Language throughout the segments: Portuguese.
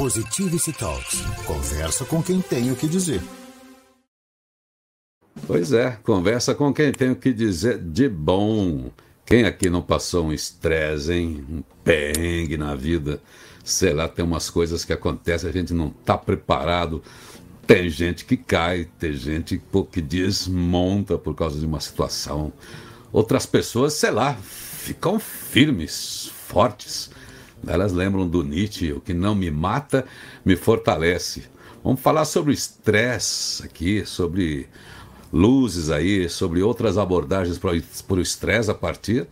Positivity Talks. Conversa com quem tem o que dizer. Pois é, conversa com quem tem o que dizer de bom. Quem aqui não passou um estresse, hein? Um perrengue na vida? Sei lá, tem umas coisas que acontecem, a gente não está preparado. Tem gente que cai, tem gente que desmonta por causa de uma situação. Outras pessoas, sei lá, ficam firmes, fortes. Elas lembram do Nietzsche: o que não me mata, me fortalece. Vamos falar sobre o estresse aqui, sobre luzes aí, sobre outras abordagens para o estresse a partir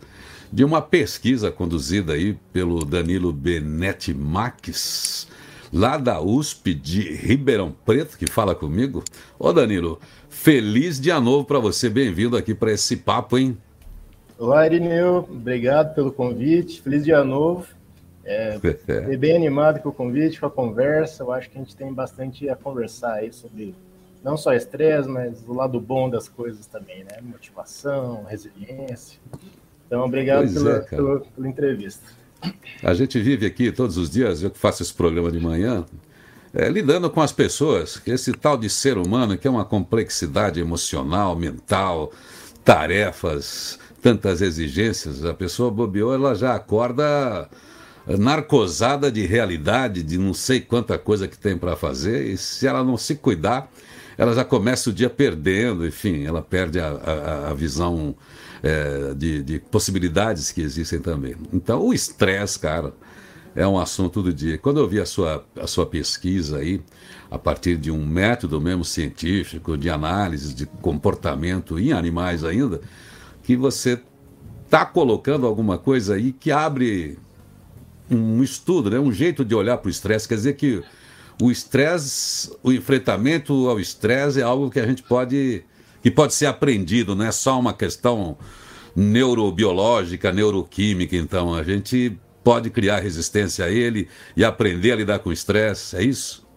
de uma pesquisa conduzida aí pelo Danilo Benetti Max, lá da USP de Ribeirão Preto, que fala comigo. Ô Danilo, feliz dia novo para você, bem-vindo aqui para esse papo, hein? Olá, Irineu, obrigado pelo convite, feliz dia novo. É, é. bem animado com o convite, com a conversa. Eu acho que a gente tem bastante a conversar aí sobre não só estresse, mas o lado bom das coisas também, né? Motivação, resiliência. Então, obrigado pela, é, pela, pela, entrevista. A gente vive aqui todos os dias, eu que faço esse programa de manhã, é, lidando com as pessoas, esse tal de ser humano que é uma complexidade emocional, mental, tarefas, tantas exigências, a pessoa bobeou, ela já acorda narcosada de realidade, de não sei quanta coisa que tem para fazer, e se ela não se cuidar, ela já começa o dia perdendo, enfim, ela perde a, a, a visão é, de, de, possibilidades que existem também. Então, o estresse, cara, é um assunto do dia. Quando eu vi a sua, a sua pesquisa aí, a partir de um método mesmo científico, de análise de comportamento em animais ainda, que você está colocando alguma coisa aí que abre um estudo, né? um jeito de olhar para o estresse. Quer dizer que o estresse, o enfrentamento ao estresse é algo que a gente pode, que pode ser aprendido, não é só uma questão neurobiológica, neuroquímica. Então, a gente pode criar resistência a ele e aprender a lidar com o estresse, é isso?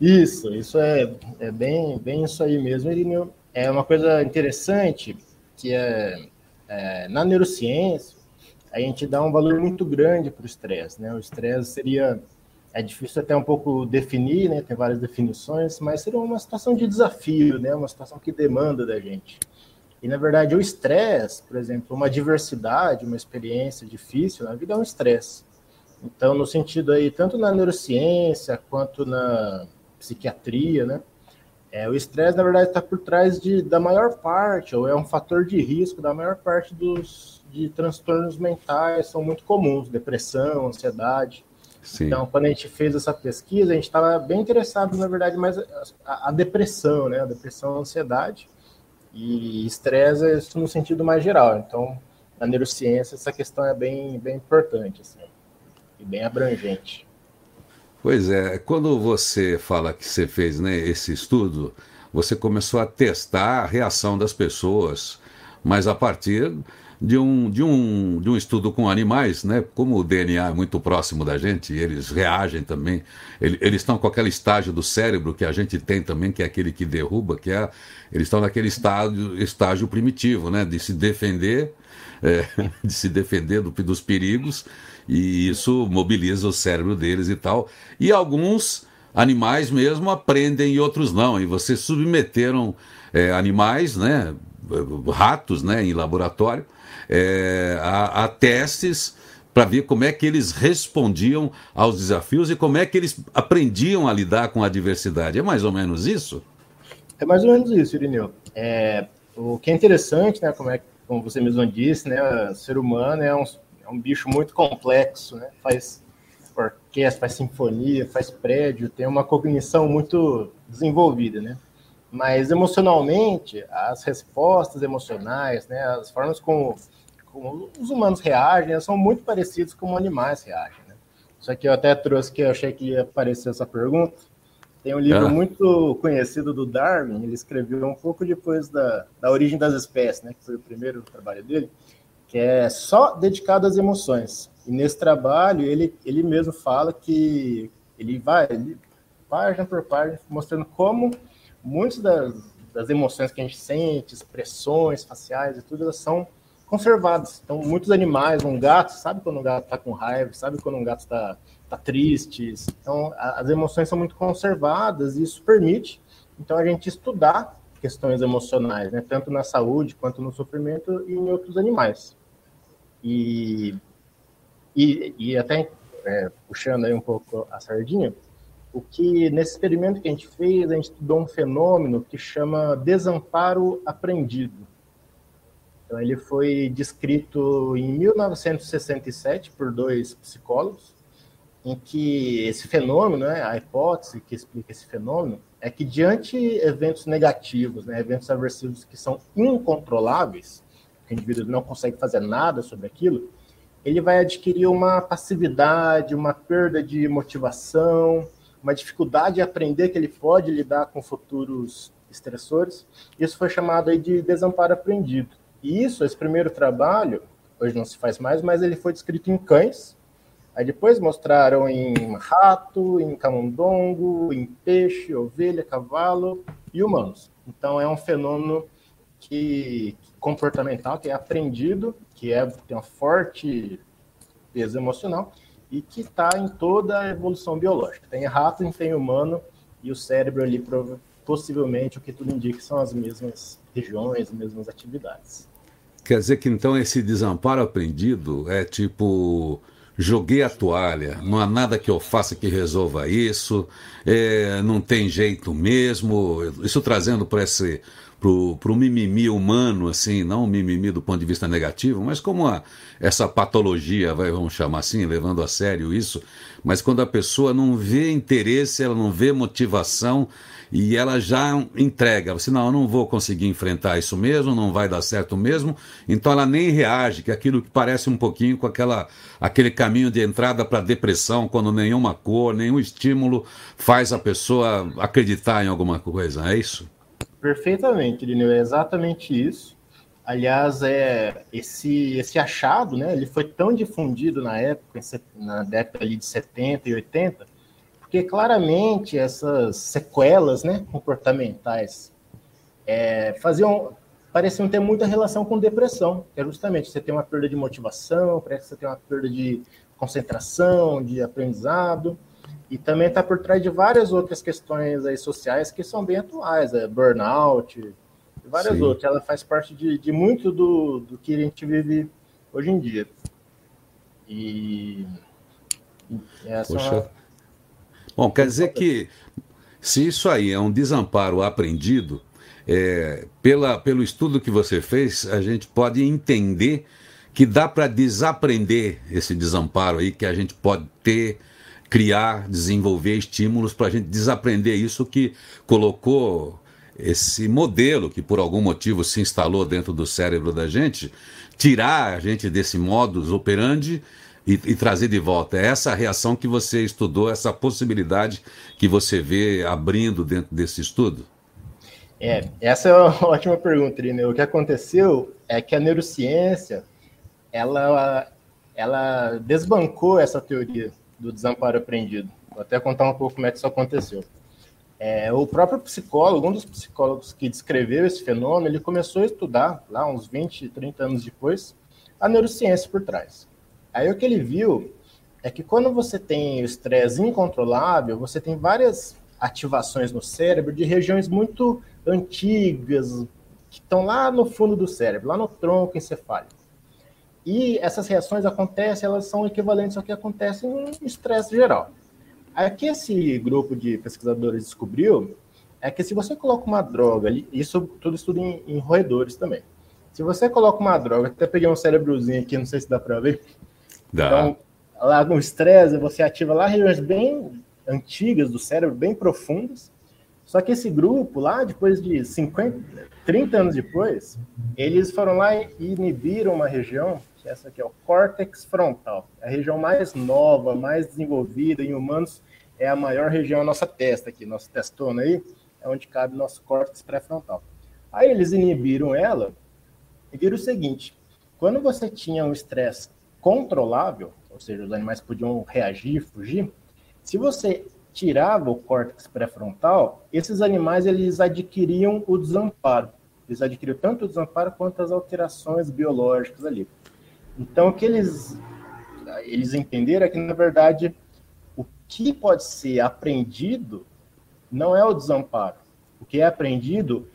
Isso, isso é, é bem, bem isso aí mesmo, Irineu. É uma coisa interessante que é, é na neurociência, a gente dá um valor muito grande para o estresse. Né? O estresse seria, é difícil até um pouco definir, né? tem várias definições, mas seria uma situação de desafio, né? uma situação que demanda da gente. E, na verdade, o estresse, por exemplo, uma diversidade, uma experiência difícil na vida é um estresse. Então, no sentido aí, tanto na neurociência quanto na psiquiatria, né? É, o estresse, na verdade, está por trás de, da maior parte, ou é um fator de risco da maior parte dos, de transtornos mentais são muito comuns, depressão, ansiedade. Sim. Então, quando a gente fez essa pesquisa, a gente estava bem interessado, na verdade, mais a, a, depressão, né? A depressão, a ansiedade e estresse é isso no sentido mais geral. Então, na neurociência, essa questão é bem, bem importante, assim, e bem abrangente. Pois é, quando você fala que você fez né, esse estudo, você começou a testar a reação das pessoas, mas a partir de um, de um, de um estudo com animais, né? Como o DNA é muito próximo da gente, eles reagem também. Eles, eles estão com aquele estágio do cérebro que a gente tem também, que é aquele que derruba, que é eles estão naquele estágio, estágio primitivo, né? De se defender, é, de se defender do, dos perigos e isso mobiliza o cérebro deles e tal. E alguns animais mesmo aprendem e outros não. E vocês submeteram é, animais, né? Ratos, né? Em laboratório é, a, a testes para ver como é que eles respondiam aos desafios e como é que eles aprendiam a lidar com a adversidade. É mais ou menos isso? É mais ou menos isso, Irineu. É, o que é interessante, né, como, é, como você mesmo disse, né, o ser humano é um, é um bicho muito complexo, né, faz orquestra, faz sinfonia, faz prédio, tem uma cognição muito desenvolvida, né? Mas emocionalmente, as respostas emocionais, né, as formas como como os humanos reagem, são muito parecidos como animais reagem. Né? Isso aqui eu até trouxe que eu achei que ia aparecer essa pergunta. Tem um livro ah. muito conhecido do Darwin, ele escreveu um pouco depois da, da origem das espécies, né, que foi o primeiro trabalho dele, que é só dedicado às emoções. E nesse trabalho ele, ele mesmo fala que ele vai, ele, página por página, mostrando como muitas das, das emoções que a gente sente, expressões faciais e tudo, elas são conservados. Então, muitos animais, um gato, sabe quando um gato está com raiva, sabe quando um gato está tá tristes. Então, a, as emoções são muito conservadas e isso permite, então, a gente estudar questões emocionais, né? Tanto na saúde quanto no sofrimento e em outros animais. E, e, e até é, puxando aí um pouco a sardinha, o que nesse experimento que a gente fez, a gente estudou um fenômeno que chama desamparo aprendido. Então, ele foi descrito em 1967 por dois psicólogos, em que esse fenômeno, né, a hipótese que explica esse fenômeno, é que diante eventos negativos, né, eventos aversivos que são incontroláveis, que o indivíduo não consegue fazer nada sobre aquilo, ele vai adquirir uma passividade, uma perda de motivação, uma dificuldade de aprender que ele pode lidar com futuros estressores. Isso foi chamado aí de desamparo aprendido. E isso, esse primeiro trabalho, hoje não se faz mais, mas ele foi descrito em cães. Aí depois mostraram em rato, em camundongo, em peixe, ovelha, cavalo e humanos. Então é um fenômeno que comportamental que é aprendido, que é tem uma forte peso emocional e que está em toda a evolução biológica. Tem rato, tem humano e o cérebro ali possivelmente o que tudo indica são as mesmas regiões, as mesmas atividades. Quer dizer que então esse desamparo aprendido é tipo joguei a toalha, não há nada que eu faça que resolva isso, é, não tem jeito mesmo. Isso trazendo para esse para o mimimi humano, assim, não o mimimi do ponto de vista negativo, mas como a, essa patologia, vai, vamos chamar assim, levando a sério isso, mas quando a pessoa não vê interesse, ela não vê motivação e ela já entrega, assim, não, eu não vou conseguir enfrentar isso mesmo, não vai dar certo mesmo, então ela nem reage, que é aquilo que parece um pouquinho com aquela, aquele caminho de entrada para a depressão, quando nenhuma cor, nenhum estímulo faz a pessoa acreditar em alguma coisa, é isso? Perfeitamente, Irineu, é exatamente isso. Aliás, é esse esse achado, né? Ele foi tão difundido na época, na década ali de 70 e 80, porque claramente essas sequelas, né, comportamentais é, faziam pareciam ter muita relação com depressão, que é justamente você tem uma perda de motivação, parece que você tem uma perda de concentração, de aprendizado. E também está por trás de várias outras questões aí sociais que são bem atuais, é burnout, várias Sim. outras. Ela faz parte de, de muito do, do que a gente vive hoje em dia. E, e essa Poxa. Bom, quer dizer que se isso aí é um desamparo aprendido, é, pela, pelo estudo que você fez, a gente pode entender que dá para desaprender esse desamparo aí que a gente pode ter criar, desenvolver estímulos para a gente desaprender isso que colocou esse modelo que por algum motivo se instalou dentro do cérebro da gente, tirar a gente desse modus operandi e, e, trazer de volta. É essa reação que você estudou, essa possibilidade que você vê abrindo dentro desse estudo? É, essa é uma ótima pergunta, Irene. O que aconteceu é que a neurociência ela, ela desbancou essa teoria do desamparo aprendido. Vou até contar um pouco como é que isso aconteceu. É, o próprio psicólogo, um dos psicólogos que descreveu esse fenômeno, ele começou a estudar, lá uns 20, 30 anos depois, a neurociência por trás. Aí o que ele viu é que quando você tem o estresse incontrolável, você tem várias ativações no cérebro de regiões muito antigas, que estão lá no fundo do cérebro, lá no tronco encefálico. E essas reações acontecem, elas são equivalentes ao que acontece no estresse geral. Aí, o que esse grupo de pesquisadores descobriu é que se você coloca uma droga, isso tudo estudo em, em roedores também. Se você coloca uma droga, até peguei um cérebrozinho aqui, não sei se dá para ver. Dá. Então, lá no estresse, você ativa lá regiões bem antigas do cérebro, bem profundas. Só que esse grupo lá, depois de 50, 30 anos depois, eles foram lá e inibiram uma região essa aqui é o córtex frontal, é a região mais nova, mais desenvolvida em humanos, é a maior região da nossa testa aqui, nosso testona aí, é onde cabe nosso córtex pré-frontal. Aí eles inibiram ela e viram o seguinte, quando você tinha um estresse controlável, ou seja, os animais podiam reagir, fugir, se você tirava o córtex pré-frontal, esses animais eles adquiriam o desamparo. Eles adquiriam tanto o desamparo quanto as alterações biológicas ali. Então, o que eles, eles entenderam é que, na verdade, que pode ser aprendido não é o desamparo. O que é aprendido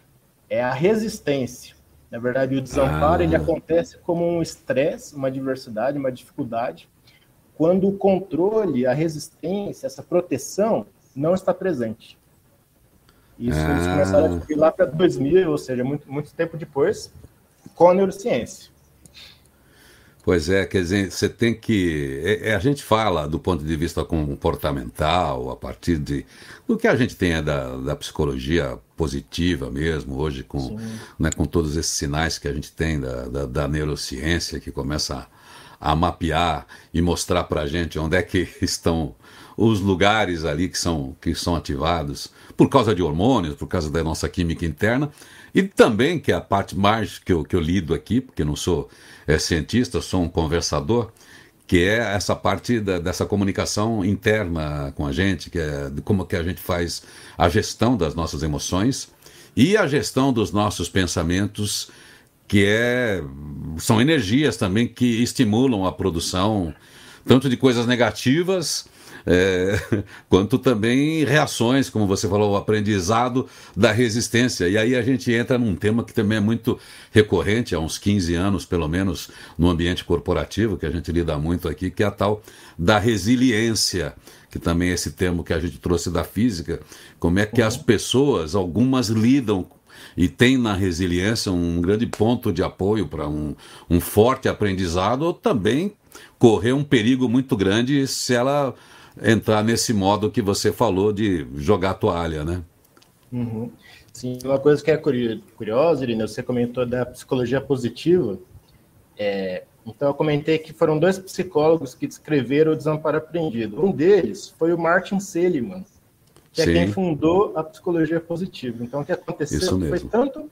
é a resistência. Na verdade, o desamparo ah. ele acontece como um estresse, uma adversidade, uma dificuldade, quando o controle, a resistência, essa proteção não está presente. Isso ah. eles começaram a descobrir lá para 2000, ou seja, muito, muito tempo depois, com a neurociência. Pois é, quer dizer, você tem que. É, é, a gente fala do ponto de vista comportamental, a partir de, do que a gente tem é da, da psicologia positiva mesmo, hoje, com, né, com todos esses sinais que a gente tem da, da, da neurociência, que começa a, a mapear e mostrar para a gente onde é que estão os lugares ali que são, que são ativados por causa de hormônios, por causa da nossa química interna, e também, que é a parte mais que eu, que eu lido aqui, porque não sou é, cientista, sou um conversador, que é essa parte da, dessa comunicação interna com a gente, que é como que a gente faz a gestão das nossas emoções e a gestão dos nossos pensamentos, que é, são energias também que estimulam a produção tanto de coisas negativas é, quanto também reações, como você falou, o aprendizado da resistência. E aí a gente entra num tema que também é muito recorrente, há uns 15 anos, pelo menos, no ambiente corporativo, que a gente lida muito aqui, que é a tal da resiliência que também é esse termo que a gente trouxe da física, como é que as uhum. pessoas, algumas lidam e tem na resiliência um grande ponto de apoio para um, um forte aprendizado, ou também correr um perigo muito grande se ela entrar nesse modo que você falou de jogar toalha, né? Uhum. Sim, uma coisa que é curiosa, Irina, você comentou da psicologia positiva. É, então, eu comentei que foram dois psicólogos que descreveram o desamparo aprendido. Um deles foi o Martin Seligman, que é Sim. é quem fundou a psicologia positiva. Então, o que aconteceu foi tanto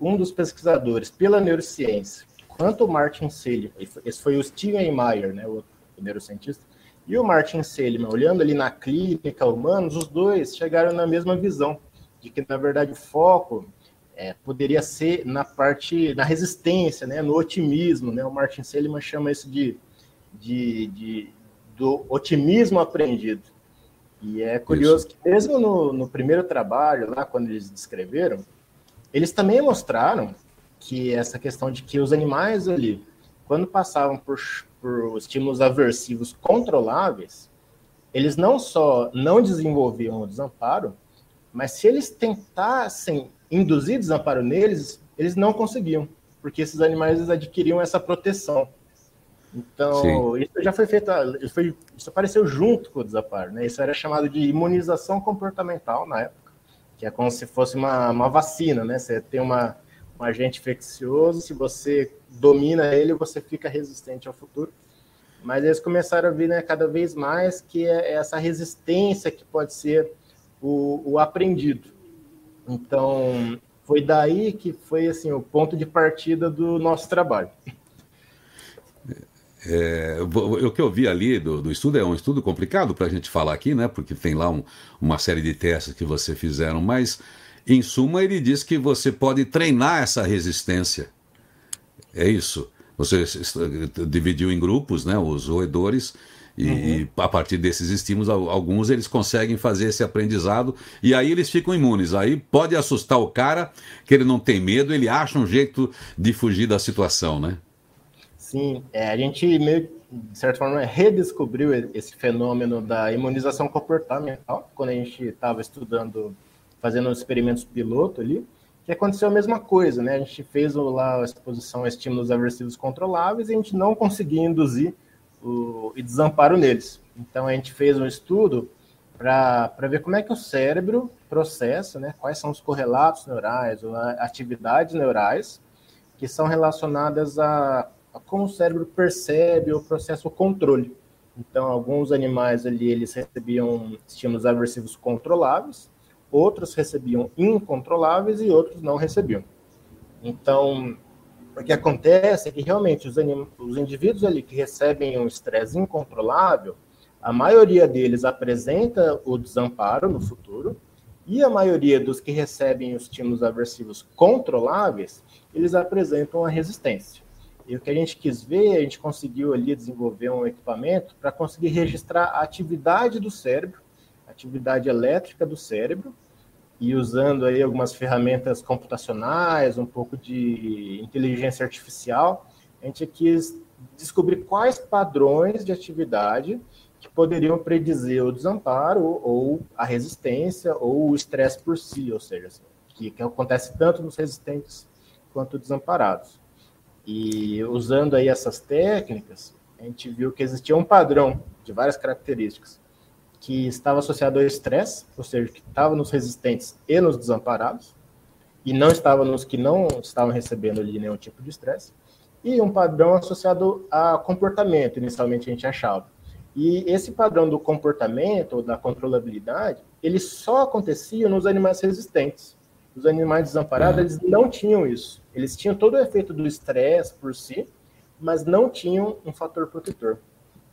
um dos pesquisadores pela neurociência, quanto o Martin Seligman, esse foi o Steven Meyer, né, o neurocientista, e o Martin Seligman, olhando ali na clínica humanos, os dois chegaram na mesma visão, de que, na verdade, o foco é, poderia ser na parte, na resistência, né, no otimismo. Né? O Martin Seligman chama isso de, de, de do otimismo aprendido. E é curioso isso. que, mesmo no, no primeiro trabalho, lá, quando eles descreveram, eles também mostraram que essa questão de que os animais ali, quando passavam por, por estímulos aversivos controláveis, eles não só não desenvolviam o desamparo, mas se eles tentassem induzir desamparo neles, eles não conseguiam, porque esses animais adquiriam essa proteção. Então, Sim. isso já foi feito, isso, foi, isso apareceu junto com o desamparo, né? Isso era chamado de imunização comportamental na época, que é como se fosse uma, uma vacina, né? Você tem uma, um agente infeccioso, se você domina ele, você fica resistente ao futuro. Mas eles começaram a ver né, cada vez mais que é essa resistência que pode ser o, o aprendido. Então, foi daí que foi assim o ponto de partida do nosso trabalho. É, o que eu vi ali do, do, estudo é um estudo complicado para a gente falar aqui, né? Porque tem lá um, uma série de testes que você fizeram, mas em suma, ele diz que você pode treinar essa resistência. É isso. Você dividiu em grupos, né, os roedores, e, uhum. e, a partir desses estímulos, alguns eles conseguem fazer esse aprendizado e aí eles ficam imunes. Aí pode assustar o cara, que ele não tem medo, ele acha um jeito de fugir da situação, né? Sim, é, a gente meio, de certa forma, redescobriu esse fenômeno da imunização comportamental quando a gente estava estudando fazendo os experimentos piloto ali, que aconteceu a mesma coisa, né? A gente fez lá a exposição a estímulos aversivos controláveis e a gente não conseguia induzir o e desamparo neles. Então a gente fez um estudo para ver como é que o cérebro processa, né? Quais são os correlatos neurais ou atividades neurais que são relacionadas a, a como o cérebro percebe ou processa o controle. Então, alguns animais ali, eles recebiam estímulos aversivos controláveis, outros recebiam incontroláveis e outros não recebiam. Então, o que acontece é que realmente os, os indivíduos ali que recebem um estresse incontrolável, a maioria deles apresenta o desamparo no futuro, e a maioria dos que recebem os estímulos aversivos controláveis, eles apresentam a resistência. E o que a gente quis ver, a gente conseguiu ali desenvolver um equipamento para conseguir registrar a atividade do cérebro, atividade elétrica do cérebro, e usando aí algumas ferramentas computacionais, um pouco de inteligência artificial, a gente quis descobrir quais padrões de atividade que poderiam predizer o desamparo ou a resistência ou o estresse por si, ou seja, assim, que, que acontece tanto nos resistentes quanto desamparados. E usando aí essas técnicas, a gente viu que existia um padrão de várias características que estava associado ao estresse, ou seja, que estava nos resistentes e nos desamparados, e não estava nos que não estavam recebendo ali nenhum tipo de estresse, e um padrão associado a comportamento, inicialmente a gente achava. E esse padrão do comportamento, ou da controlabilidade, ele só acontecia nos animais resistentes. Os animais desamparados, uhum. eles não tinham isso. Eles tinham todo o efeito do estresse por si, mas não tinham um fator protetor.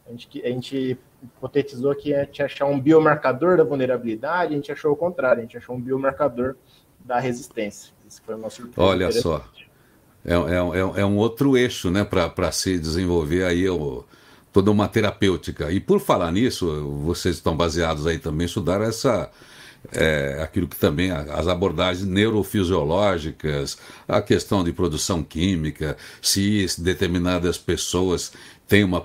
A gente, a gente hipotetizou que a gente achar um biomarcador da vulnerabilidade, a gente achou o contrário, a gente achou um biomarcador da resistência. Isso foi uma surpresa. Olha só. É, é, é, é, um outro eixo né, para se desenvolver aí o, toda uma terapêutica. E por falar nisso, vocês estão baseados aí também estudar essa é, aquilo que também as abordagens neurofisiológicas, a questão de produção química, se determinadas pessoas têm uma,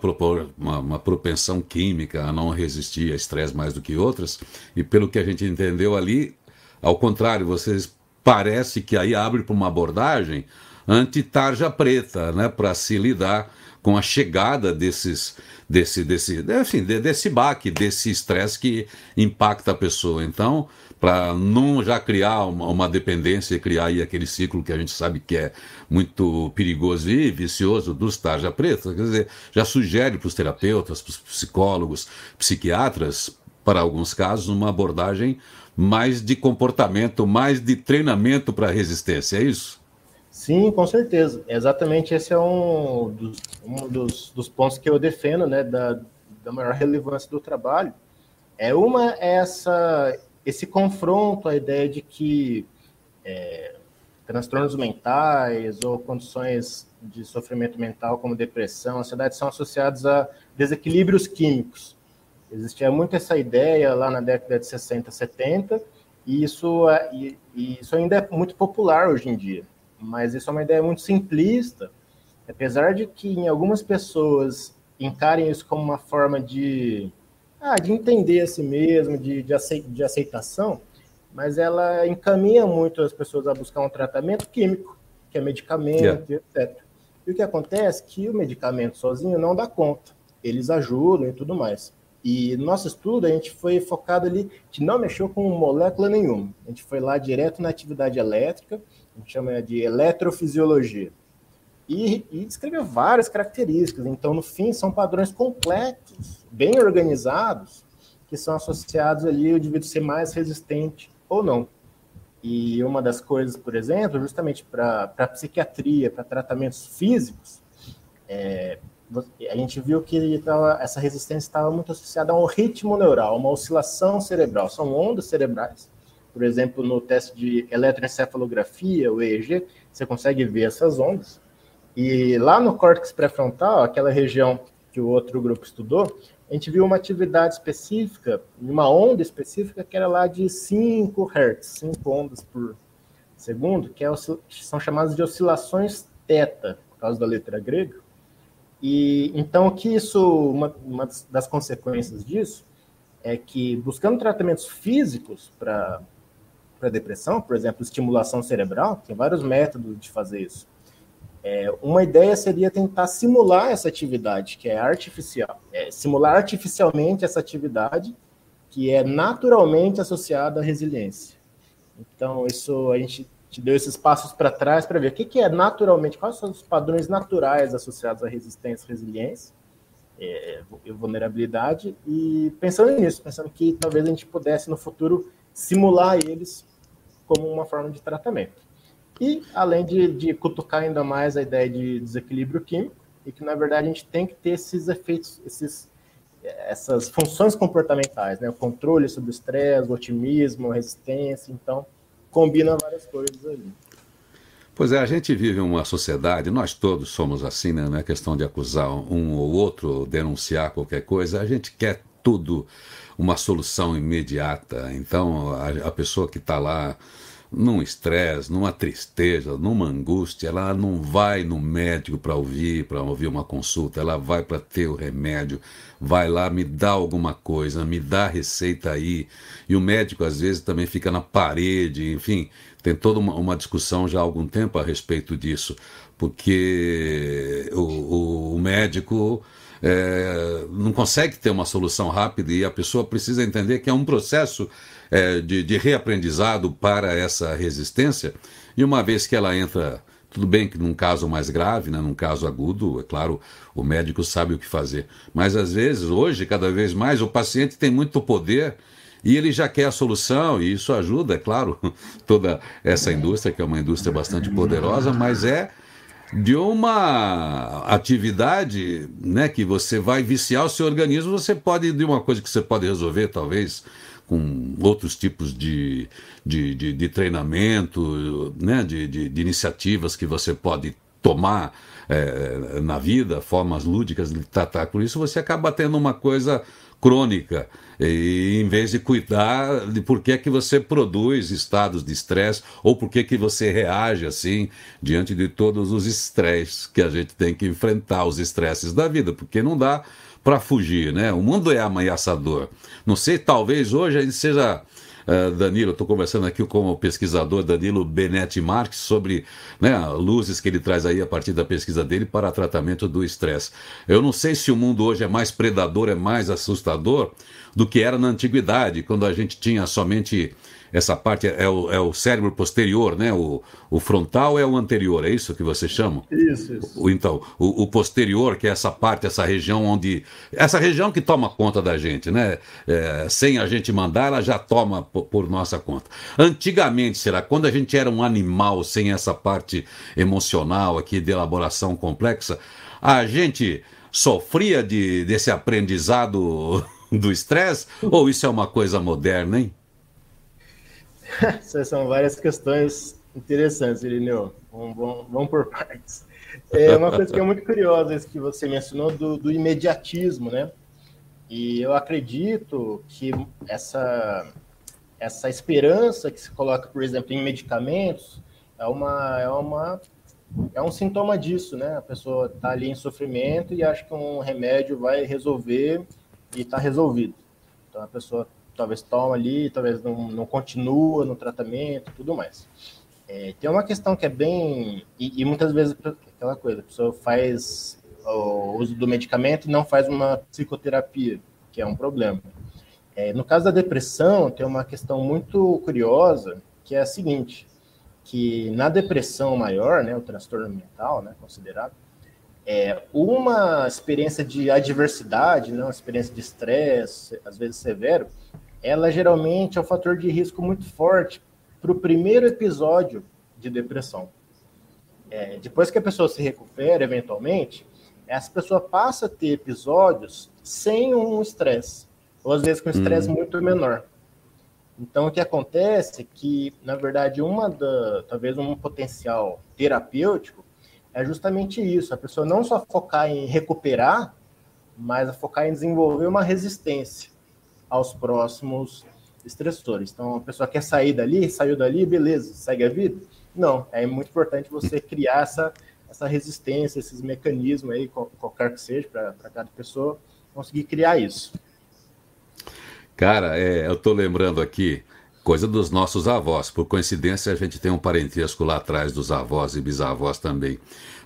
uma, uma propensão química a não resistir a estresse mais do que outras, e pelo que a gente entendeu ali, ao contrário, vocês parece que aí abre para uma abordagem anti-tarja preta, né, para se lidar com a chegada desses desse, desse, enfim, desse baque, desse estresse que impacta a pessoa. Então, para não já criar uma, uma, dependência e criar aí aquele ciclo que a gente sabe que é muito perigoso e vicioso dos tarja preta, quer dizer, já sugere para os terapeutas, para os psicólogos, psiquiatras, para alguns casos, uma abordagem mais de comportamento, mais de treinamento para resistência, é isso? Sim, com certeza. Exatamente esse é um dos, um dos, dos pontos que eu defendo, né, da, da maior relevância do trabalho. É uma é essa esse confronto à ideia de que é, transtornos mentais ou condições de sofrimento mental como depressão, ansiedade são associados a desequilíbrios químicos. Existia muito essa ideia lá na década de 60, 70, e isso, é, e, e isso ainda é muito popular hoje em dia mas isso é uma ideia muito simplista, apesar de que em algumas pessoas encarem isso como uma forma de, ah, de entender a si mesmo, de, de aceitação, mas ela encaminha muito as pessoas a buscar um tratamento químico, que é medicamento, yeah. etc. E o que acontece é que o medicamento sozinho não dá conta, eles ajudam e tudo mais. E no nosso estudo, a gente foi focado ali, que não mexeu com molécula nenhuma. A gente foi lá direto na atividade elétrica, a gente chama de eletrofisiologia. E, e descreveu várias características. Então, no fim, são padrões completos, bem organizados, que são associados ali ao indivíduo ser mais resistente ou não. E uma das coisas, por exemplo, justamente para psiquiatria, para tratamentos físicos, é, a gente viu que tava, essa resistência estava muito associada a um ritmo neural, uma oscilação cerebral. São ondas cerebrais por exemplo, no teste de eletroencefalografia, o EEG, você consegue ver essas ondas. E lá no córtex pré-frontal, aquela região que o outro grupo estudou, a gente viu uma atividade específica, uma onda específica que era lá de 5 Hz, 5 ondas por segundo, que, é, são chamadas de oscilações teta, por causa da letra grega. E então, que isso, uma, uma das consequências disso é que buscando tratamentos físicos para para depressão, por exemplo, estimulação cerebral, tem vários métodos de fazer isso. É, uma ideia seria tentar simular essa atividade, que é artificial, é, simular artificialmente essa atividade que é naturalmente associada à resiliência. Então, isso a gente te deu esses passos para trás para ver o que, que é naturalmente, quais são os padrões naturais associados à resistência resiliência é, e vulnerabilidade, e pensando nisso, pensando que talvez a gente pudesse no futuro simular eles como uma forma de tratamento. E além de, de cutucar ainda mais a ideia de desequilíbrio químico, e que na verdade a gente tem que ter esses efeitos, esses, essas funções comportamentais, né? O controle sobre o estresse, o otimismo, a resistência, então combina várias coisas ali. Pois é, a gente vive uma sociedade, nós todos somos assim, né? Não é questão de acusar um ou outro, denunciar qualquer coisa, a gente quer tudo, uma solução imediata. Então, a, a pessoa que está lá num estresse, numa tristeza, numa angústia, ela não vai no médico para ouvir, para ouvir uma consulta, ela vai para ter o remédio, vai lá, me dá alguma coisa, me dá a receita aí. E o médico às vezes também fica na parede, enfim, tem toda uma, uma discussão já há algum tempo a respeito disso, porque o, o, o médico é, não consegue ter uma solução rápida e a pessoa precisa entender que é um processo é, de, de reaprendizado para essa resistência. E uma vez que ela entra tudo bem que num caso mais grave, né, num caso agudo, é claro, o médico sabe o que fazer. Mas às vezes, hoje, cada vez mais, o paciente tem muito poder e ele já quer a solução, e isso ajuda, é claro, toda essa indústria, que é uma indústria bastante poderosa, mas é de uma atividade né, que você vai viciar o seu organismo, você pode, de uma coisa que você pode resolver, talvez, com outros tipos de, de, de, de treinamento, né, de, de, de, iniciativas que você pode tomar é, na vida, formas lúdicas de tratar com isso, você acaba tendo uma coisa crônica, e, em vez de cuidar de por que, que você produz estados de estresse ou por que, que você reage assim diante de todos os estresses que a gente tem que enfrentar, os estresses da vida, porque não dá para fugir, né? O mundo é ameaçador. Não sei, talvez hoje a gente seja Uh, Danilo, estou conversando aqui com o pesquisador Danilo Benetti Marques sobre né, luzes que ele traz aí a partir da pesquisa dele para tratamento do estresse. Eu não sei se o mundo hoje é mais predador, é mais assustador do que era na antiguidade, quando a gente tinha somente essa parte é o, é o cérebro posterior, né? O, o frontal é o anterior, é isso que você chama? Isso, isso. O, então, o, o, posterior, que é essa parte, essa região onde. Essa região que toma conta da gente, né? É, sem a gente mandar, ela já toma por, por, nossa conta. Antigamente, será, quando a gente era um animal sem essa parte emocional aqui de elaboração complexa, a gente sofria de, desse aprendizado do estresse? Ou isso é uma coisa moderna, hein? São várias questões interessantes, Irineu. Vamos por partes. É uma coisa que é muito curiosa, isso que você mencionou do, do imediatismo, né? E eu acredito que essa, essa esperança que se coloca, por exemplo, em medicamentos é uma, é uma é um sintoma disso, né? A pessoa está ali em sofrimento e acha que um remédio vai resolver e está resolvido. Então a pessoa talvez toma ali, talvez não, não continua no tratamento, tudo mais. É, tem uma questão que é bem. E, e, muitas vezes aquela coisa, a pessoa faz o uso do medicamento e não faz uma psicoterapia, que é um problema. É, no caso da depressão, tem uma questão muito curiosa, que é a seguinte, que na depressão maior, né, o transtorno mental, né, considerado, é, uma experiência de adversidade, né, uma experiência de estresse, às vezes severo, ela geralmente é um fator de risco muito forte para o primeiro episódio de depressão. É, depois que a pessoa se recupera, eventualmente, essa pessoa passa a ter episódios sem um estresse, ou às vezes com estresse hum. muito menor. Então, o que acontece é que, na verdade, uma da, talvez um potencial terapêutico é justamente isso: a pessoa não só focar em recuperar, mas focar em desenvolver uma resistência aos próximos estressores. Então, a pessoa quer sair dali, saiu dali, beleza, segue a vida? Não, é muito importante você criar essa, essa resistência, esses mecanismos aí, qualquer que seja, para cada pessoa conseguir criar isso. Cara, é, eu estou lembrando aqui, coisa dos nossos avós. Por coincidência, a gente tem um parentesco lá atrás dos avós e bisavós também.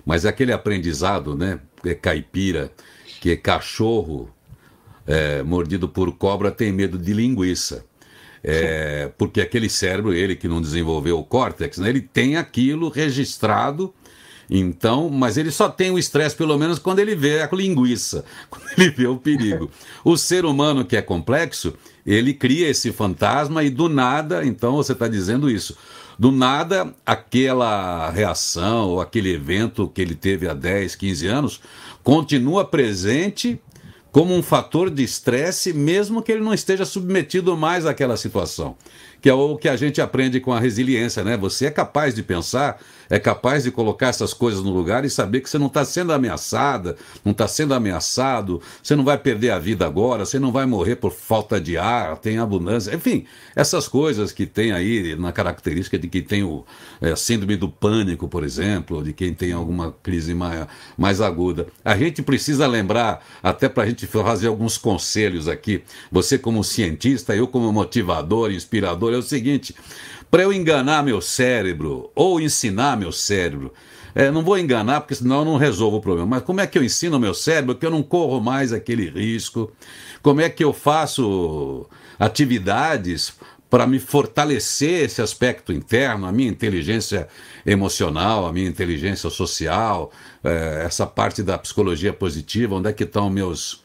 Mas é aquele aprendizado, né? É caipira, que é cachorro é, mordido por cobra tem medo de linguiça. É, porque aquele cérebro, ele que não desenvolveu o córtex, né, ele tem aquilo registrado. Então, mas ele só tem o estresse, pelo menos, quando ele vê a linguiça, quando ele vê o perigo. O ser humano que é complexo, ele cria esse fantasma e do nada, então você está dizendo isso, do nada, aquela reação ou aquele evento que ele teve há 10, 15 anos continua presente como um fator de estresse, mesmo que ele não esteja submetido mais àquela situação que é o que a gente aprende com a resiliência, né? Você é capaz de pensar, é capaz de colocar essas coisas no lugar e saber que você não está sendo ameaçada, não está sendo ameaçado, você não vai perder a vida agora, você não vai morrer por falta de ar, tem abundância, enfim, essas coisas que tem aí na característica de quem tem o é, síndrome do pânico, por exemplo, de quem tem alguma crise mais, mais aguda. A gente precisa lembrar, até para a gente fazer alguns conselhos aqui, você como cientista, eu como motivador, inspirador, é o seguinte: para eu enganar meu cérebro ou ensinar meu cérebro, é, não vou enganar porque senão eu não resolvo o problema. Mas como é que eu ensino meu cérebro que eu não corro mais aquele risco? Como é que eu faço atividades para me fortalecer esse aspecto interno, a minha inteligência emocional, a minha inteligência social, é, essa parte da psicologia positiva, onde é que estão meus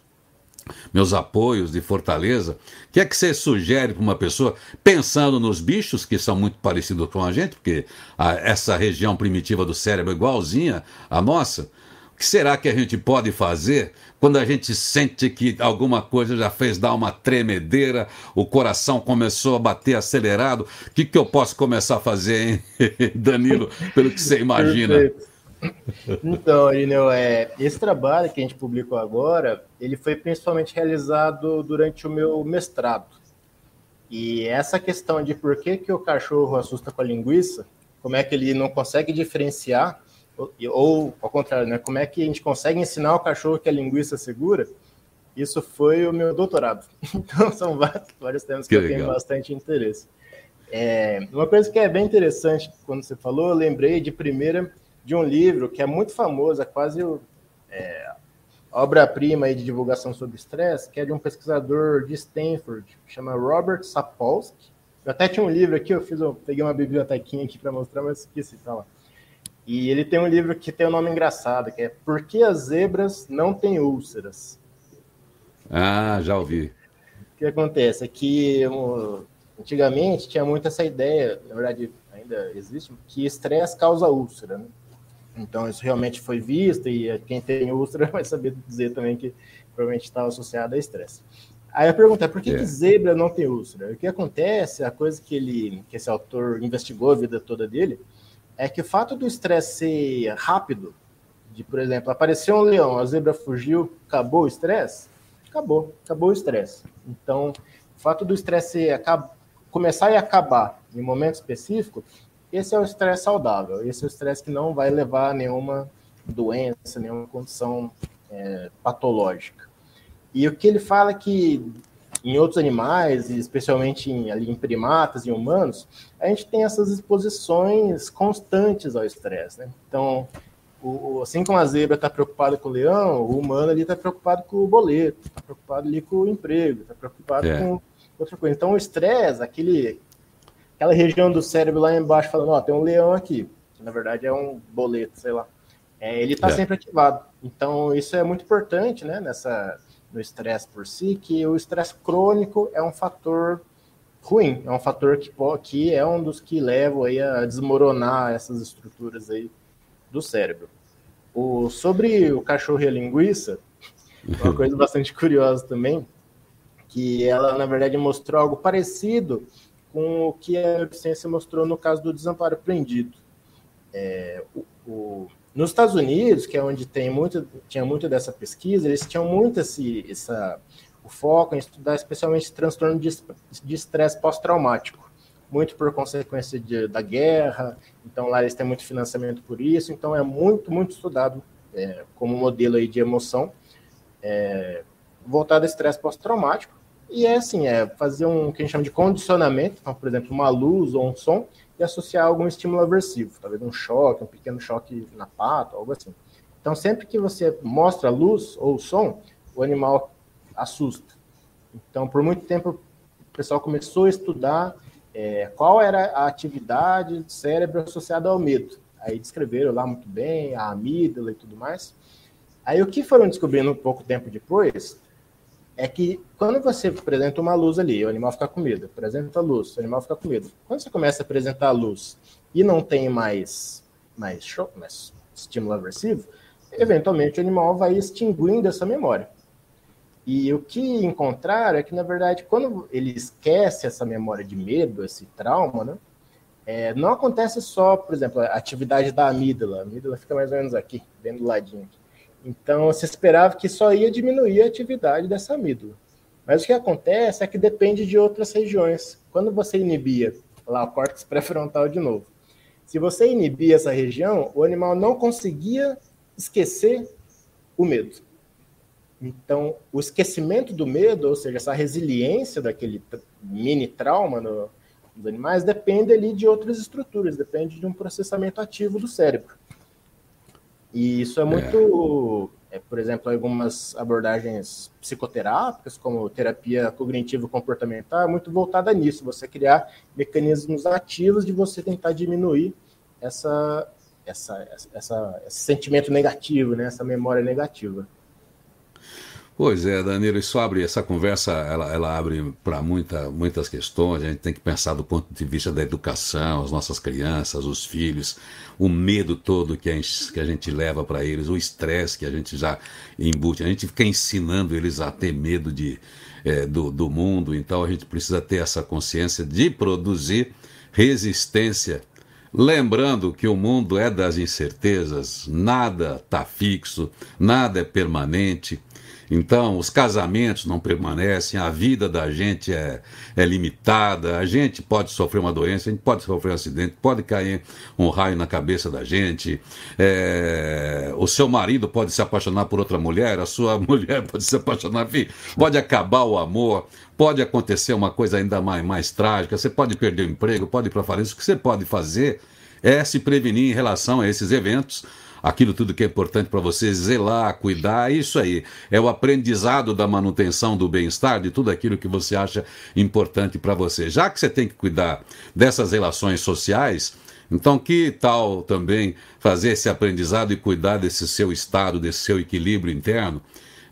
meus apoios de fortaleza. O que é que você sugere para uma pessoa, pensando nos bichos, que são muito parecidos com a gente, porque a, essa região primitiva do cérebro é igualzinha à nossa? O que será que a gente pode fazer quando a gente sente que alguma coisa já fez dar uma tremedeira, o coração começou a bater acelerado? O que, que eu posso começar a fazer, hein, Danilo, pelo que você imagina? Perfeito. Então, Irineu, é, esse trabalho que a gente publicou agora, ele foi principalmente realizado durante o meu mestrado. E essa questão de por que, que o cachorro assusta com a linguiça, como é que ele não consegue diferenciar, ou, ou ao contrário, né, como é que a gente consegue ensinar o cachorro que a linguiça é segura, isso foi o meu doutorado. Então, são vários, vários temas que, que eu tenho bastante interesse. É, uma coisa que é bem interessante, quando você falou, eu lembrei de primeira de um livro que é muito famoso, é quase é, obra-prima de divulgação sobre estresse, que é de um pesquisador de Stanford, chama Robert Sapolsky. Eu até tinha um livro aqui, eu fiz, eu peguei uma bibliotequinha aqui para mostrar, mas esqueci, tá lá. E ele tem um livro que tem um nome engraçado, que é Por que as zebras não têm úlceras? Ah, já ouvi. O que acontece é que um, antigamente tinha muito essa ideia, na verdade ainda existe, que estresse causa úlcera, né? Então, isso realmente foi visto, e quem tem úlcera vai saber dizer também que provavelmente estava associado a estresse. Aí a pergunta é, por que, é. que zebra não tem úlcera? O que acontece, a coisa que, ele, que esse autor investigou a vida toda dele, é que o fato do estresse ser rápido, de, por exemplo, apareceu um leão, a zebra fugiu, acabou o estresse? Acabou, acabou o estresse. Então, o fato do estresse começar e acabar em um momento específico esse é o estresse saudável, esse é o estresse que não vai levar a nenhuma doença, nenhuma condição é, patológica. E o que ele fala é que em outros animais, especialmente em, ali em primatas e humanos, a gente tem essas exposições constantes ao estresse. Né? Então, o, assim como a zebra está preocupada com o leão, o humano ali está preocupado com o boleto, está preocupado ali com o emprego, está preocupado é. com outra coisa. Então, o estresse, aquele, aquela região do cérebro lá embaixo falando, ó, tem um leão aqui. Na verdade é um boleto, sei lá. É, ele está é. sempre ativado. Então, isso é muito importante, né, nessa, no estresse por si, que o estresse crônico é um fator ruim, é um fator que, que é um dos que levam aí a desmoronar essas estruturas aí do cérebro. O, sobre o cachorro e a linguiça, uma coisa bastante curiosa também, que ela, na verdade, mostrou algo parecido com o que a neurociência mostrou no caso do desamparo prendido. É, o, o, nos Estados Unidos, que é onde tem muito, tinha muito dessa pesquisa, eles tinham muito esse, essa, o foco em estudar especialmente transtorno de estresse pós-traumático, muito por consequência de, da guerra, então lá eles têm muito financiamento por isso, então é muito, muito estudado é, como modelo aí de emoção é, voltado a estresse pós-traumático, e é assim, é fazer um que a gente chama de condicionamento, então, por exemplo, uma luz ou um som, e associar algum estímulo aversivo, talvez um choque, um pequeno choque na pata, algo assim. Então, sempre que você mostra luz ou som, o animal assusta. Então, por muito tempo, o pessoal começou a estudar é, qual era a atividade do cérebro associada ao medo. Aí descreveram lá muito bem a amígdala e tudo mais. Aí o que foram descobrindo um pouco tempo depois é que quando você apresenta uma luz ali, o animal fica com medo, apresenta a luz, o animal fica com medo. Quando você começa a apresentar a luz e não tem mais, mais, show, mais estímulo aversivo, eventualmente o animal vai extinguindo essa memória. E o que encontraram é que, na verdade, quando ele esquece essa memória de medo, esse trauma, né, é, não acontece só, por exemplo, a atividade da amígdala. A amígdala fica mais ou menos aqui, bem do ladinho. Então, você esperava que só ia diminuir a atividade dessa amígdala. Mas o que acontece é que depende de outras regiões. Quando você inibia lá o córtex pré-frontal de novo, se você inibia essa região, o animal não conseguia esquecer o medo. Então, o esquecimento do medo, ou seja, essa resiliência daquele mini trauma no, nos animais, depende ali de outras estruturas, depende de um processamento ativo do cérebro. E isso é muito, é. É, por exemplo, algumas abordagens psicoterápicas, como terapia cognitivo-comportamental, é muito voltada nisso, você criar mecanismos ativos de você tentar diminuir essa, essa, essa, esse sentimento negativo, né, essa memória negativa. Pois é, Danilo, isso abre, essa conversa, ela, ela abre para muita, muitas questões, a gente tem que pensar do ponto de vista da educação, as nossas crianças, os filhos, o medo todo que a gente, que a gente leva para eles, o estresse que a gente já embute, a gente fica ensinando eles a ter medo de, é, do, do mundo, então a gente precisa ter essa consciência de produzir resistência. Lembrando que o mundo é das incertezas, nada está fixo, nada é permanente. Então, os casamentos não permanecem, a vida da gente é, é limitada, a gente pode sofrer uma doença, a gente pode sofrer um acidente, pode cair um raio na cabeça da gente, é, o seu marido pode se apaixonar por outra mulher, a sua mulher pode se apaixonar, enfim, pode acabar o amor, pode acontecer uma coisa ainda mais, mais trágica, você pode perder o emprego, pode ir para falência, o que você pode fazer é se prevenir em relação a esses eventos aquilo tudo que é importante para você, zelar, cuidar, isso aí. É o aprendizado da manutenção do bem-estar, de tudo aquilo que você acha importante para você. Já que você tem que cuidar dessas relações sociais, então que tal também fazer esse aprendizado e cuidar desse seu estado, desse seu equilíbrio interno?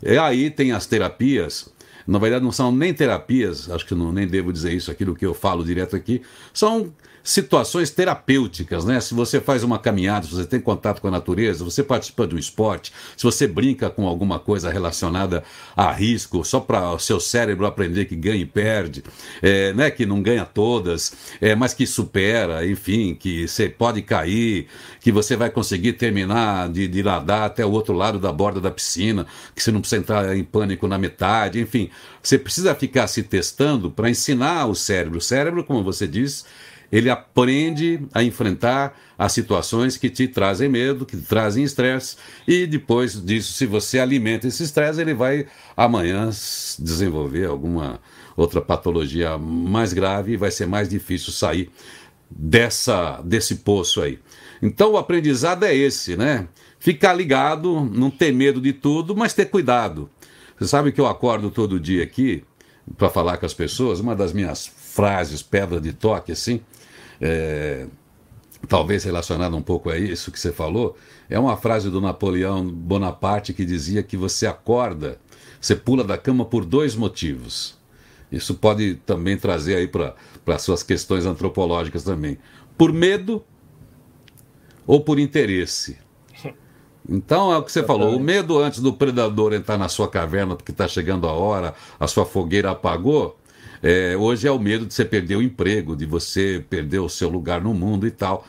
E aí tem as terapias na verdade não são nem terapias, acho que não, nem devo dizer isso, aquilo que eu falo direto aqui, são situações terapêuticas, né? Se você faz uma caminhada, se você tem contato com a natureza, você participa de um esporte, se você brinca com alguma coisa relacionada a risco, só para o seu cérebro aprender que ganha e perde, é, né? Que não ganha todas, é, mas que supera, enfim, que você pode cair, que você vai conseguir terminar de, de nadar até o outro lado da borda da piscina, que você não precisa entrar em pânico na metade, enfim, você precisa ficar se testando para ensinar o cérebro. O cérebro, como você disse, ele aprende a enfrentar as situações que te trazem medo, que te trazem estresse, e depois disso, se você alimenta esse estresse, ele vai amanhã desenvolver alguma outra patologia mais grave e vai ser mais difícil sair dessa desse poço aí. Então o aprendizado é esse, né? Ficar ligado, não ter medo de tudo, mas ter cuidado. Você sabe que eu acordo todo dia aqui para falar com as pessoas, uma das minhas frases, pedra de toque, assim, é, talvez relacionada um pouco a isso que você falou, é uma frase do Napoleão Bonaparte que dizia que você acorda, você pula da cama por dois motivos. Isso pode também trazer aí para as suas questões antropológicas também. Por medo ou por interesse. Então é o que você falou, o medo antes do predador entrar na sua caverna porque está chegando a hora, a sua fogueira apagou, é, hoje é o medo de você perder o emprego, de você perder o seu lugar no mundo e tal.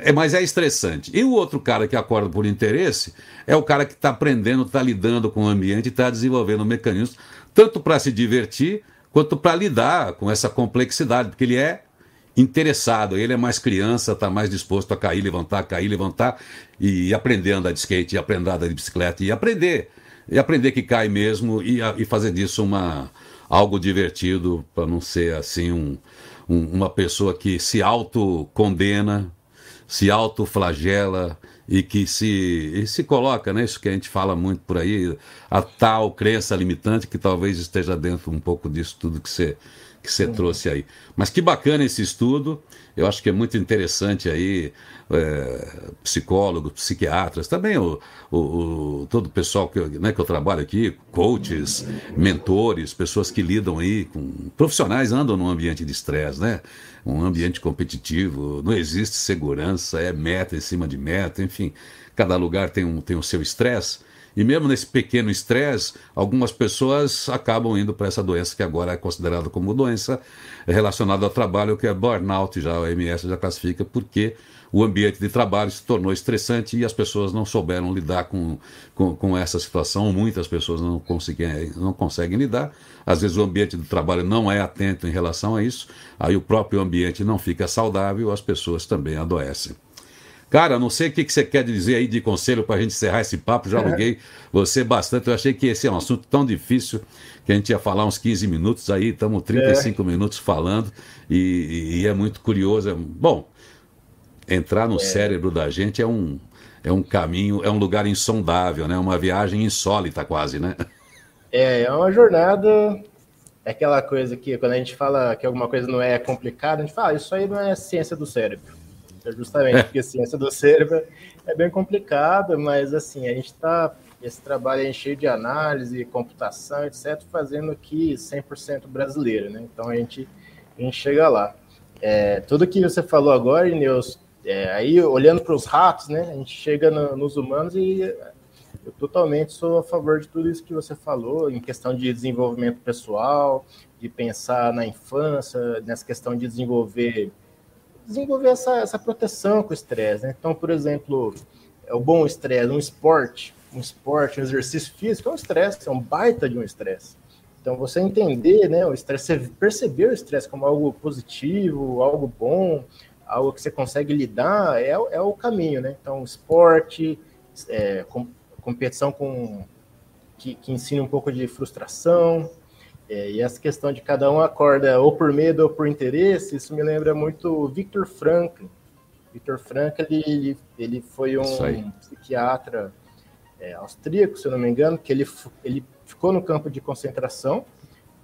É, mas é estressante. E o outro cara que acorda por interesse é o cara que está aprendendo, está lidando com o ambiente, está desenvolvendo mecanismos, tanto para se divertir, quanto para lidar com essa complexidade, porque ele é interessado, ele é mais criança, está mais disposto a cair, levantar, cair, levantar, e aprender a andar de skate, e aprender a andar de bicicleta, e aprender, e aprender que cai mesmo, e, e fazer disso uma, algo divertido, para não ser assim um, um, uma pessoa que se autocondena, se autoflagela e que se, e se coloca, né, isso que a gente fala muito por aí, a tal crença limitante que talvez esteja dentro um pouco disso tudo que você que você trouxe aí. Mas que bacana esse estudo, eu acho que é muito interessante aí, é, psicólogos, psiquiatras, também o, o, o, todo o pessoal que, né, que eu trabalho aqui, coaches, mentores, pessoas que lidam aí com profissionais, andam num ambiente de estresse, né? Um ambiente competitivo, não existe segurança, é meta em cima de meta, enfim, cada lugar tem, um, tem o seu estresse. E mesmo nesse pequeno estresse, algumas pessoas acabam indo para essa doença que agora é considerada como doença relacionada ao trabalho, que é burnout, já a OMS já classifica, porque o ambiente de trabalho se tornou estressante e as pessoas não souberam lidar com, com, com essa situação. Muitas pessoas não, conseguem, não conseguem lidar. Às vezes o ambiente de trabalho não é atento em relação a isso, aí o próprio ambiente não fica saudável, as pessoas também adoecem. Cara, não sei o que, você quer dizer aí de conselho para a gente encerrar esse papo. Já aluguei você bastante. Eu achei que esse é um assunto tão difícil que a gente ia falar uns 15 minutos. Aí estamos 35 é. minutos falando e, e, é muito curioso. É, bom, entrar no é. cérebro da gente é um, é um caminho, é um lugar insondável, né? Uma viagem insólita quase, né? É, é uma jornada. É aquela coisa que quando a gente fala que alguma coisa não é complicada, a gente fala, ah, isso aí não é ciência do cérebro. Justamente porque a ciência do cérebro é bem complicada, mas assim, a gente está esse trabalho é cheio de análise, computação, etc., fazendo aqui 100% brasileiro, né? Então a gente, a gente chega lá. É, tudo que você falou agora, Ineus, é, aí, olhando para os ratos, né, a gente chega no, nos humanos e eu totalmente sou a favor de tudo isso que você falou, em questão de desenvolvimento pessoal, de pensar na infância, nessa questão de desenvolver desenvolver essa, essa proteção com o estresse. Né? Então, por exemplo, é o bom estresse, um esporte, um esporte, um exercício físico é um estresse, é um baita de um estresse. Então, você entender né, o estresse, perceber o estresse como algo positivo, algo bom, algo que você consegue lidar, é, é o caminho, né? Então, esporte, é, com, competição com que, que, ensina um pouco de frustração, é, e essa questão de cada um acorda ou por medo ou por interesse, isso me lembra muito Victor Frankl. Victor Frankl, ele, ele foi um psiquiatra é, austríaco, se eu não me engano, que ele, ele ficou no campo de concentração,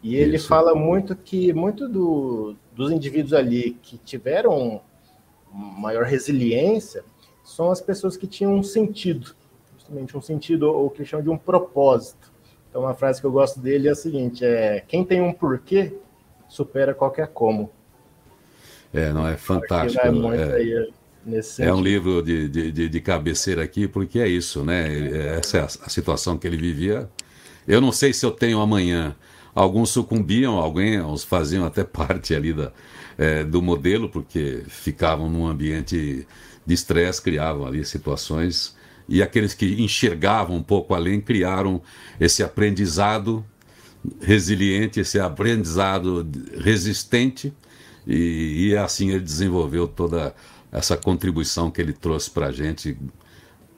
e ele Isso. fala muito que muito do, dos indivíduos ali que tiveram maior resiliência são as pessoas que tinham um sentido, justamente um sentido, ou que chamam de um propósito. Então, uma frase que eu gosto dele é a seguinte: é quem tem um porquê supera qualquer como. É, não é fantástico. É, é, um livro de, de, de, cabeceira aqui, porque é isso, né? Essa é a, a situação que ele vivia. Eu não sei se eu tenho amanhã. Alguns sucumbiam, alguns faziam até parte ali da, é, do modelo, porque ficavam num ambiente de estresse, criavam ali situações, e aqueles que enxergavam um pouco além criaram esse aprendizado resiliente, esse aprendizado resistente, e, e assim ele desenvolveu toda essa contribuição que ele trouxe para a gente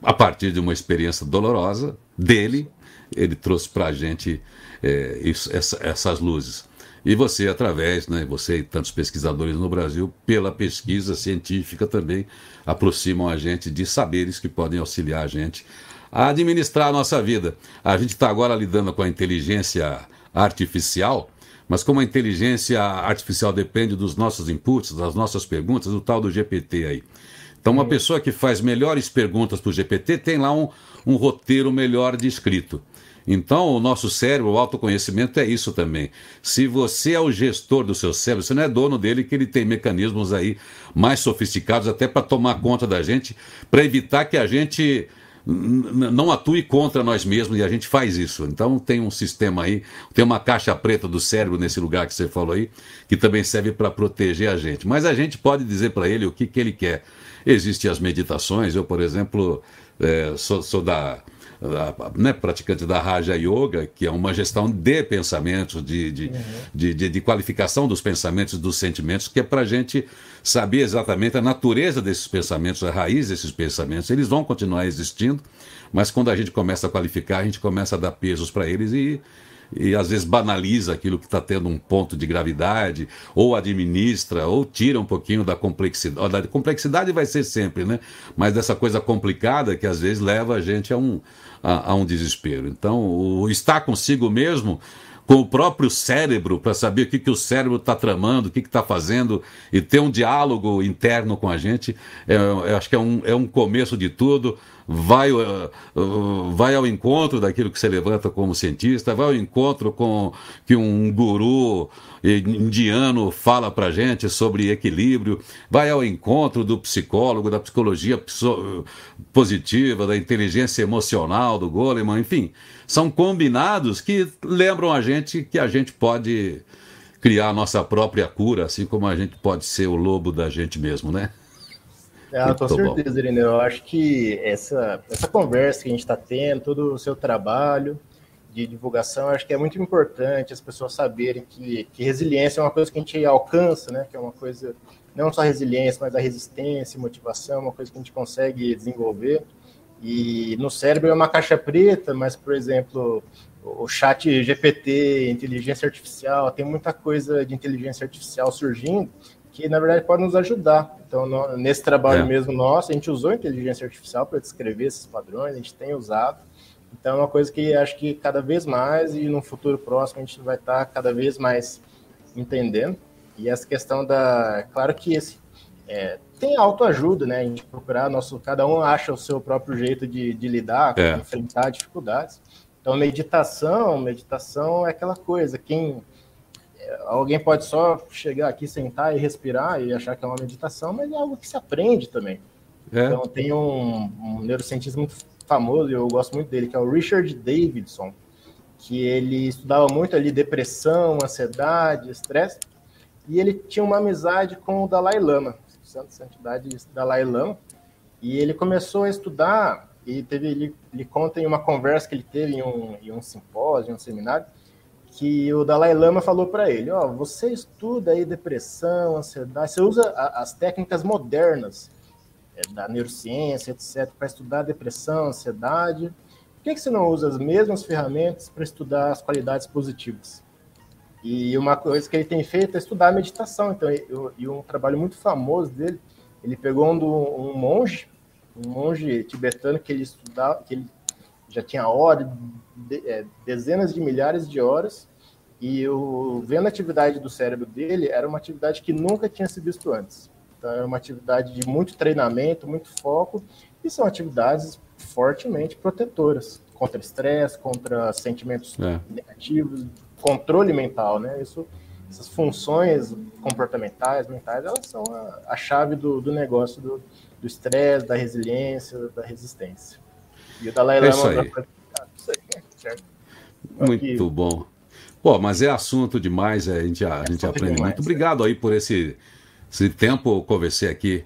a partir de uma experiência dolorosa dele, ele trouxe para a gente é, isso, essa, essas luzes. E você, através, né, você e tantos pesquisadores no Brasil, pela pesquisa científica também, aproximam a gente de saberes que podem auxiliar a gente a administrar a nossa vida. A gente está agora lidando com a inteligência artificial, mas como a inteligência artificial depende dos nossos inputs, das nossas perguntas, o tal do GPT aí. Então, uma pessoa que faz melhores perguntas para o GPT tem lá um, um roteiro melhor de escrito. Então, o nosso cérebro, o autoconhecimento é isso também. Se você é o gestor do seu cérebro, você não é dono dele, que ele tem mecanismos aí mais sofisticados até para tomar conta da gente, para evitar que a gente não atue contra nós mesmos e a gente faz isso. Então tem um sistema aí, tem uma caixa preta do cérebro nesse lugar que você falou aí, que também serve para proteger a gente. Mas a gente pode dizer para ele o que, que ele quer. Existem as meditações, eu, por exemplo, é, sou, sou da né, praticante da Raja Yoga, que é uma gestão de pensamentos, de, de, uhum. de, de, de, qualificação dos pensamentos, dos sentimentos, que é para a gente saber exatamente a natureza desses pensamentos, a raiz desses pensamentos. Eles vão continuar existindo, mas quando a gente começa a qualificar, a gente começa a dar pesos para eles e e às vezes banaliza aquilo que está tendo um ponto de gravidade, ou administra, ou tira um pouquinho da complexidade. Da complexidade vai ser sempre, né? Mas dessa coisa complicada que às vezes leva a gente a um, a, a um desespero. Então, o estar consigo mesmo com o próprio cérebro para saber o que, que o cérebro está tramando, o que está fazendo e ter um diálogo interno com a gente, é, eu acho que é um, é um começo de tudo. Vai, uh, uh, vai ao encontro daquilo que você levanta como cientista, vai ao encontro com que um guru indiano fala para gente sobre equilíbrio, vai ao encontro do psicólogo, da psicologia positiva, da inteligência emocional do Goleman, enfim, são combinados que lembram a gente que a gente pode criar a nossa própria cura, assim como a gente pode ser o lobo da gente mesmo, né? Ah, com certeza, Irineu. Eu acho que essa, essa conversa que a gente está tendo, todo o seu trabalho de divulgação, acho que é muito importante as pessoas saberem que, que resiliência é uma coisa que a gente alcança, né? Que é uma coisa, não só resiliência, mas a resistência, motivação, uma coisa que a gente consegue desenvolver. E no cérebro é uma caixa preta, mas, por exemplo, o chat GPT, inteligência artificial, tem muita coisa de inteligência artificial surgindo que na verdade pode nos ajudar. Então, no, nesse trabalho é. mesmo nosso, a gente usou inteligência artificial para descrever esses padrões, a gente tem usado. Então, é uma coisa que acho que cada vez mais e no futuro próximo a gente vai estar cada vez mais entendendo. E essa questão da. Claro que esse. É, tem autoajuda, né? A gente procurar, nosso, cada um acha o seu próprio jeito de, de lidar, é. enfrentar dificuldades. Então, meditação, meditação é aquela coisa, quem alguém pode só chegar aqui, sentar e respirar e achar que é uma meditação, mas é algo que se aprende também. É. Então, tem um, um neurocientista muito famoso, e eu gosto muito dele, que é o Richard Davidson, que ele estudava muito ali depressão, ansiedade, estresse, e ele tinha uma amizade com o Dalai Lama, Santo Santidade Dalai Lama, e ele começou a estudar, e teve, ele, ele conta em uma conversa que ele teve em um, em um simpósio, em um seminário, que o Dalai Lama falou para ele: ó, oh, você estuda aí depressão, ansiedade, você usa a, as técnicas modernas é, da neurociência, etc, para estudar depressão, ansiedade. Por que, que você não usa as mesmas ferramentas para estudar as qualidades positivas? E uma coisa que ele tem feito é estudar a meditação. Então, e um trabalho muito famoso dele, ele pegou um, um monge, um monge tibetano que ele estudava, que ele já tinha horas, de, é, dezenas de milhares de horas, e o, vendo a atividade do cérebro dele, era uma atividade que nunca tinha se visto antes. Então, era uma atividade de muito treinamento, muito foco, e são atividades fortemente protetoras contra estresse, contra sentimentos é. negativos, controle mental, né? Isso, essas funções comportamentais, mentais, elas são a, a chave do, do negócio do estresse, da resiliência, da resistência. E o Dalai Lama... É isso aí. Certo? Muito bom. Bom, mas é assunto demais, a gente, a, é gente aprende demais, muito. Obrigado aí por esse, esse tempo. Eu conversei aqui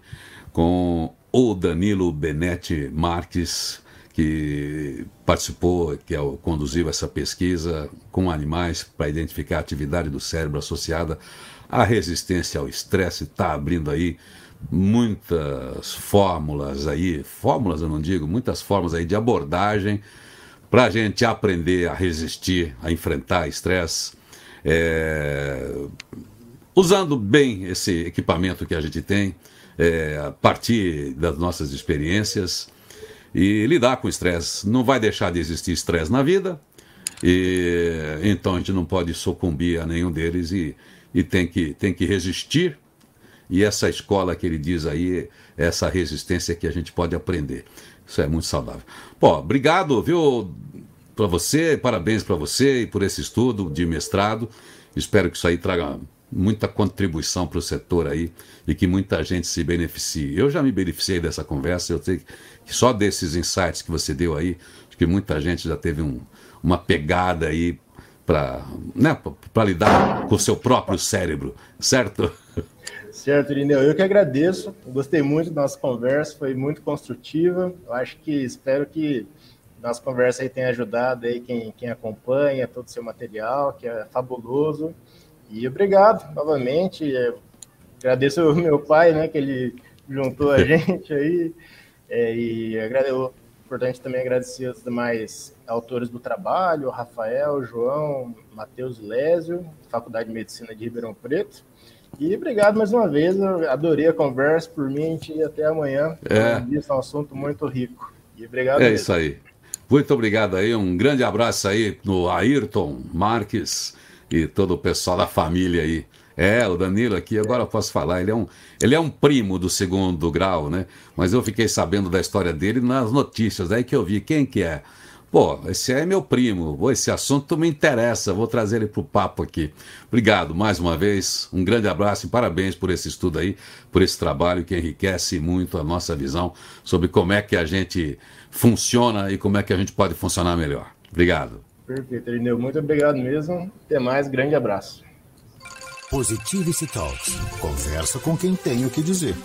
com o Danilo Benetti Marques, que participou, que é o, conduziu essa pesquisa com animais para identificar a atividade do cérebro associada à resistência ao estresse. Está abrindo aí muitas fórmulas aí, fórmulas eu não digo, muitas formas aí de abordagem para a gente aprender a resistir, a enfrentar estresse, é, usando bem esse equipamento que a gente tem, é, a partir das nossas experiências e lidar com estresse. Não vai deixar de existir estresse na vida, e então a gente não pode sucumbir a nenhum deles e, e tem, que, tem que resistir e essa escola que ele diz aí, essa resistência que a gente pode aprender. Isso é muito saudável. Pô, obrigado, viu, para você, parabéns para você e por esse estudo de mestrado. Espero que isso aí traga muita contribuição para o setor aí e que muita gente se beneficie. Eu já me beneficiei dessa conversa, eu sei que só desses insights que você deu aí, acho que muita gente já teve um, uma pegada aí para né, lidar com o seu próprio cérebro, certo? Certo, Irineu. Eu que agradeço. gostei muito da nossa conversa, foi muito construtiva. Eu acho que espero que nossa conversa aí tenha ajudado aí quem, quem acompanha todo o seu material, que é fabuloso. E obrigado novamente. Agradeço o meu pai, né, que ele juntou a gente aí. É, e agradeço, importante também agradecer os demais autores do trabalho, Rafael, João, Matheus Lésio, Faculdade de Medicina de Ribeirão Preto. E obrigado mais uma vez, eu adorei a conversa, por mim, a gente ia até amanhã. É. Isso é um assunto muito rico. E obrigado. É mesmo. isso aí. Muito obrigado aí, um grande abraço aí no Ayrton Marques e todo o pessoal da família aí. É, o Danilo aqui, agora eu posso falar, ele é, um, ele é um primo do segundo grau, né? Mas eu fiquei sabendo da história dele nas notícias, aí que eu vi quem que é. Pô, esse é meu primo, esse assunto me interessa, vou trazer ele para o papo aqui. Obrigado mais uma vez, um grande abraço e parabéns por esse estudo aí, por esse trabalho que enriquece muito a nossa visão sobre como é que a gente funciona e como é que a gente pode funcionar melhor. Obrigado. Perfeito, Irineu. Muito obrigado mesmo. Até mais, grande abraço. Positivity Talks. Conversa com quem tem o que dizer.